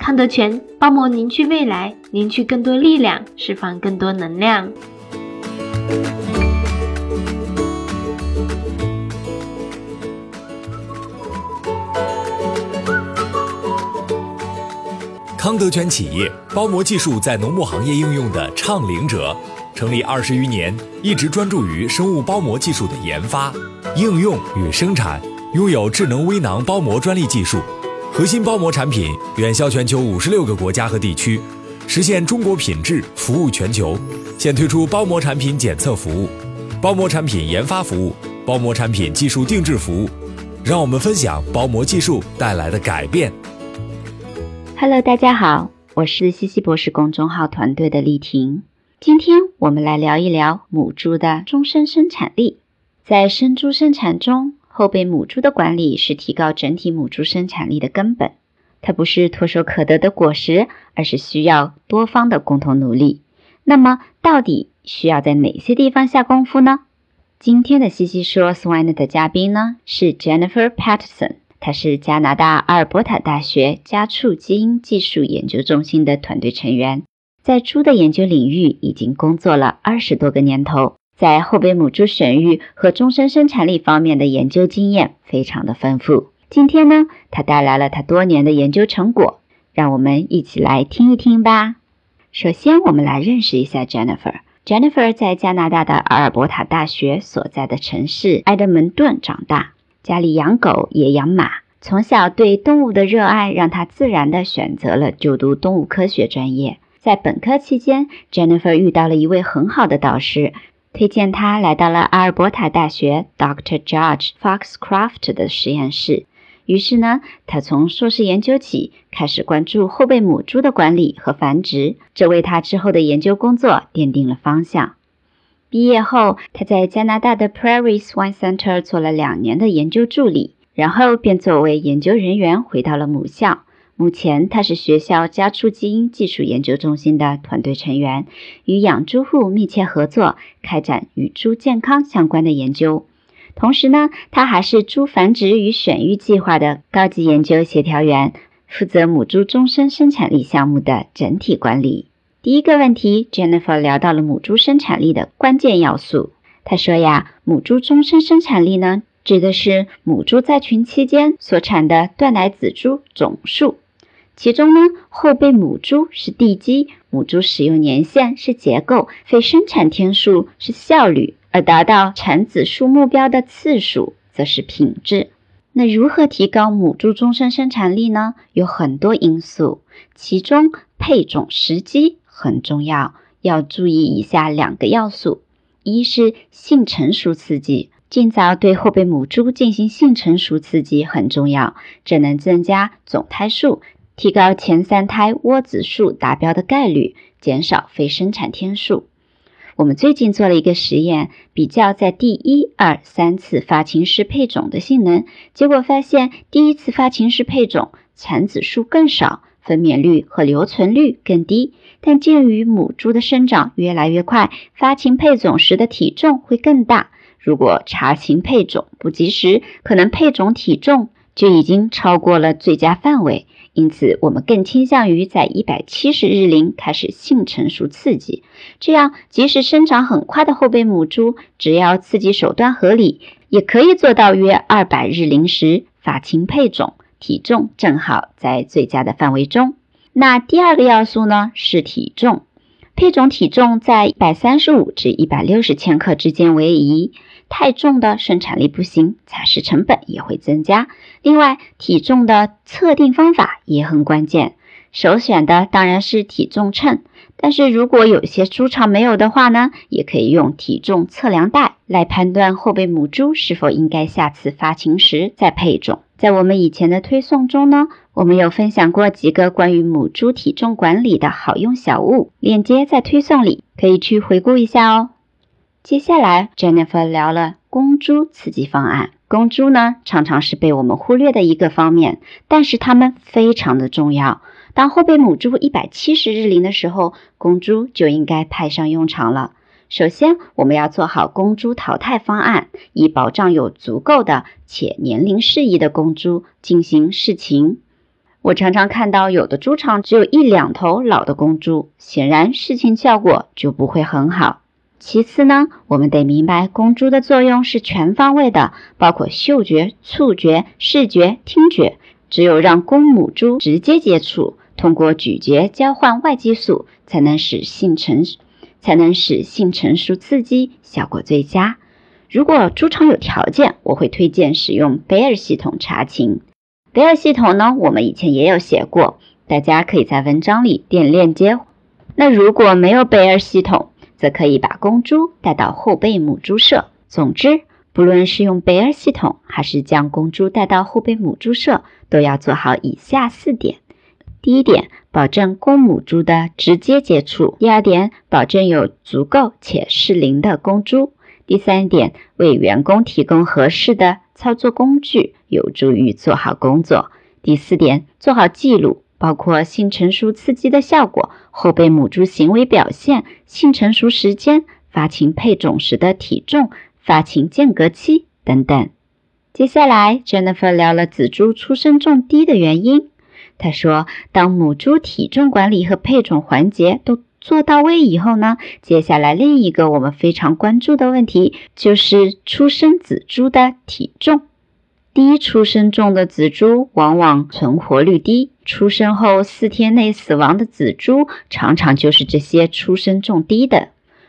康德全包膜凝聚未来，凝聚更多力量，释放更多能量。康德全企业包膜技术在农牧行业应用的倡领者，成立二十余年，一直专注于生物包膜技术的研发、应用与生产，拥有智能微囊包膜专利技术。核心包膜产品远销全球五十六个国家和地区，实现中国品质服务全球。现推出包膜产品检测服务、包膜产品研发服务、包膜产品技术定制服务。让我们分享包膜技术带来的改变。Hello，大家好，我是西西博士公众号团队的丽婷。今天我们来聊一聊母猪的终身生产力。在生猪生产中，后备母猪的管理是提高整体母猪生产力的根本，它不是唾手可得的果实，而是需要多方的共同努力。那么，到底需要在哪些地方下功夫呢？今天的西西说 Swine 的嘉宾呢是 Jennifer Patterson，她是加拿大阿尔伯塔大学家畜基因技术研究中心的团队成员，在猪的研究领域已经工作了二十多个年头。在后备母猪选育和终身生产力方面的研究经验非常的丰富。今天呢，他带来了他多年的研究成果，让我们一起来听一听吧。首先，我们来认识一下 Jennifer。Jennifer 在加拿大的阿尔伯塔大学所在的城市埃德蒙顿长大，家里养狗也养马，从小对动物的热爱让他自然的选择了就读动物科学专业。在本科期间，Jennifer 遇到了一位很好的导师。推荐他来到了阿尔伯塔大学 Dr. George Foxcroft 的实验室。于是呢，他从硕士研究起开始关注后备母猪的管理和繁殖，这为他之后的研究工作奠定了方向。毕业后，他在加拿大的 Prairie Swine Center 做了两年的研究助理，然后便作为研究人员回到了母校。目前，他是学校家畜基因技术研究中心的团队成员，与养猪户密切合作，开展与猪健康相关的研究。同时呢，他还是猪繁殖与选育计划的高级研究协调员，负责母猪终身生产力项目的整体管理。第一个问题，Jennifer 聊到了母猪生产力的关键要素。他说呀，母猪终身生产力呢，指的是母猪在群期间所产的断奶仔猪总数。其中呢，后备母猪是地基，母猪使用年限是结构，非生产天数是效率，而达到产子数目标的次数则是品质。那如何提高母猪终身生产力呢？有很多因素，其中配种时机很重要，要注意以下两个要素：一是性成熟刺激，尽早对后备母猪进行性成熟刺激很重要，这能增加总胎数。提高前三胎窝子数达标的概率，减少非生产天数。我们最近做了一个实验，比较在第一、二、三次发情时配种的性能，结果发现第一次发情时配种产子数更少，分娩率和留存率更低。但鉴于母猪的生长越来越快，发情配种时的体重会更大。如果查情配种不及时，可能配种体重就已经超过了最佳范围。因此，我们更倾向于在一百七十日龄开始性成熟刺激，这样即使生长很快的后备母猪，只要刺激手段合理，也可以做到约二百日龄时发情配种，体重正好在最佳的范围中。那第二个要素呢是体重，配种体重在一百三十五至一百六十千克之间为宜。太重的生产力不行，采食成本也会增加。另外，体重的测定方法也很关键，首选的当然是体重秤。但是如果有些猪场没有的话呢，也可以用体重测量袋来判断后备母猪是否应该下次发情时再配种。在我们以前的推送中呢，我们有分享过几个关于母猪体重管理的好用小物，链接在推送里，可以去回顾一下哦。接下来，Jennifer 聊了公猪刺激方案。公猪呢，常常是被我们忽略的一个方面，但是它们非常的重要。当后备母猪一百七十日龄的时候，公猪就应该派上用场了。首先，我们要做好公猪淘汰方案，以保障有足够的且年龄适宜的公猪进行试禽。我常常看到有的猪场只有一两头老的公猪，显然试禽效果就不会很好。其次呢，我们得明白公猪的作用是全方位的，包括嗅觉、触觉、视觉、听觉。只有让公母猪直接接触，通过咀嚼交换外激素，才能使性成，才能使性成熟刺激效果最佳。如果猪场有条件，我会推荐使用贝尔系统查情。贝尔系统呢，我们以前也有写过，大家可以在文章里点链接。那如果没有贝尔系统，则可以把公猪带到后备母猪舍。总之，不论是用贝尔系统，还是将公猪带到后备母猪舍，都要做好以下四点：第一点，保证公母猪的直接接触；第二点，保证有足够且适龄的公猪；第三点，为员工提供合适的操作工具，有助于做好工作；第四点，做好记录。包括性成熟刺激的效果、后备母猪行为表现、性成熟时间、发情配种时的体重、发情间隔期等等。接下来，Jennifer 聊了仔猪出生重低的原因。她说，当母猪体重管理和配种环节都做到位以后呢，接下来另一个我们非常关注的问题就是出生仔猪的体重。低出生重的仔猪往往存活率低，出生后四天内死亡的仔猪常常就是这些出生重低的。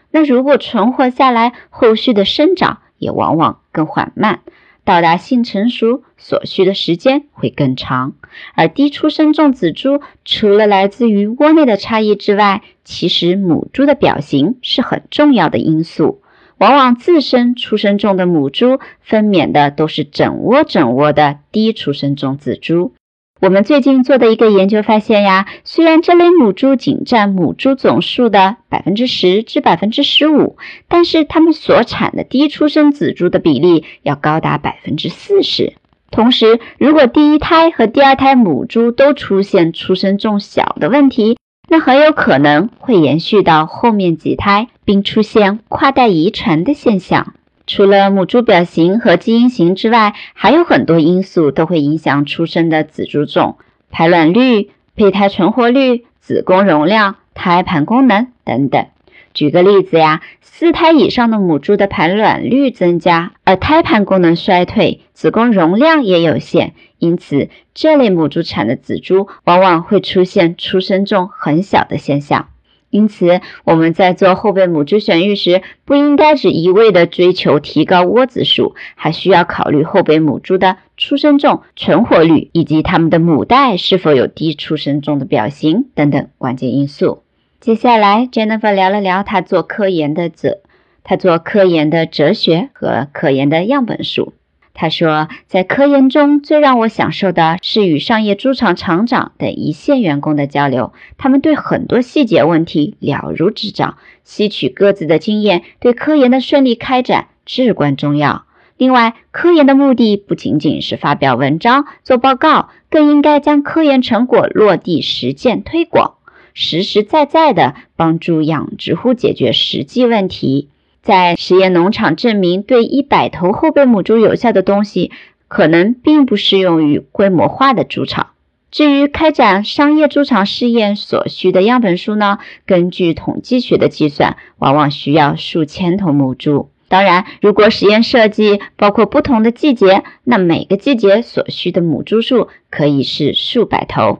那如果存活下来，后续的生长也往往更缓慢，到达性成熟所需的时间会更长。而低出生重仔猪除了来自于窝内的差异之外，其实母猪的表型是很重要的因素。往往自身出生重的母猪分娩的都是整窝整窝的低出生重仔猪。我们最近做的一个研究发现呀，虽然这类母猪仅占母猪总数的百分之十至百分之十五，但是它们所产的低出生仔猪的比例要高达百分之四十。同时，如果第一胎和第二胎母猪都出现出生重小的问题，那很有可能会延续到后面几胎。并出现跨代遗传的现象。除了母猪表型和基因型之外，还有很多因素都会影响出生的仔猪重、排卵率、胚胎存活率、子宫容量、胎盘功能等等。举个例子呀，四胎以上的母猪的排卵率增加，而胎盘功能衰退，子宫容量也有限，因此这类母猪产的仔猪往往会出现出生重很小的现象。因此，我们在做后备母猪选育时，不应该只一味的追求提高窝子数，还需要考虑后备母猪的出生重、存活率以及它们的母代是否有低出生重的表型等等关键因素。接下来，Jennifer 聊了聊她做科研的哲，她做科研的哲学和科研的样本数。他说，在科研中最让我享受的是与商业猪场厂长等一线员工的交流，他们对很多细节问题了如指掌，吸取各自的经验，对科研的顺利开展至关重要。另外，科研的目的不仅仅是发表文章、做报告，更应该将科研成果落地实践推广，实实在在地帮助养殖户解决实际问题。在实验农场证明对一百头后备母猪有效的东西，可能并不适用于规模化的猪场。至于开展商业猪场试验所需的样本数呢？根据统计学的计算，往往需要数千头母猪。当然，如果实验设计包括不同的季节，那每个季节所需的母猪数可以是数百头。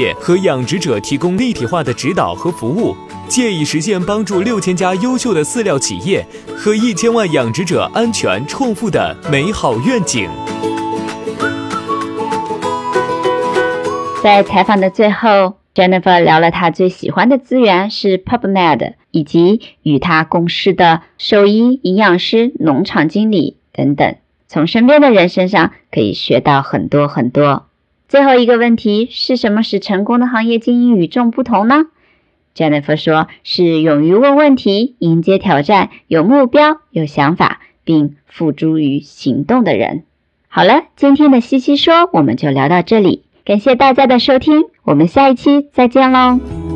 和养殖者提供立体化的指导和服务，借以实现帮助六千家优秀的饲料企业和一千万养殖者安全创富的美好愿景。在采访的最后，Jennifer 聊了她最喜欢的资源是 PubMed，以及与她共事的兽医、营养师、农场经理等等，从身边的人身上可以学到很多很多。最后一个问题是什么使成功的行业精英与众不同呢？Jennifer 说：“是勇于问问题、迎接挑战、有目标、有想法，并付诸于行动的人。”好了，今天的西西说我们就聊到这里，感谢大家的收听，我们下一期再见喽。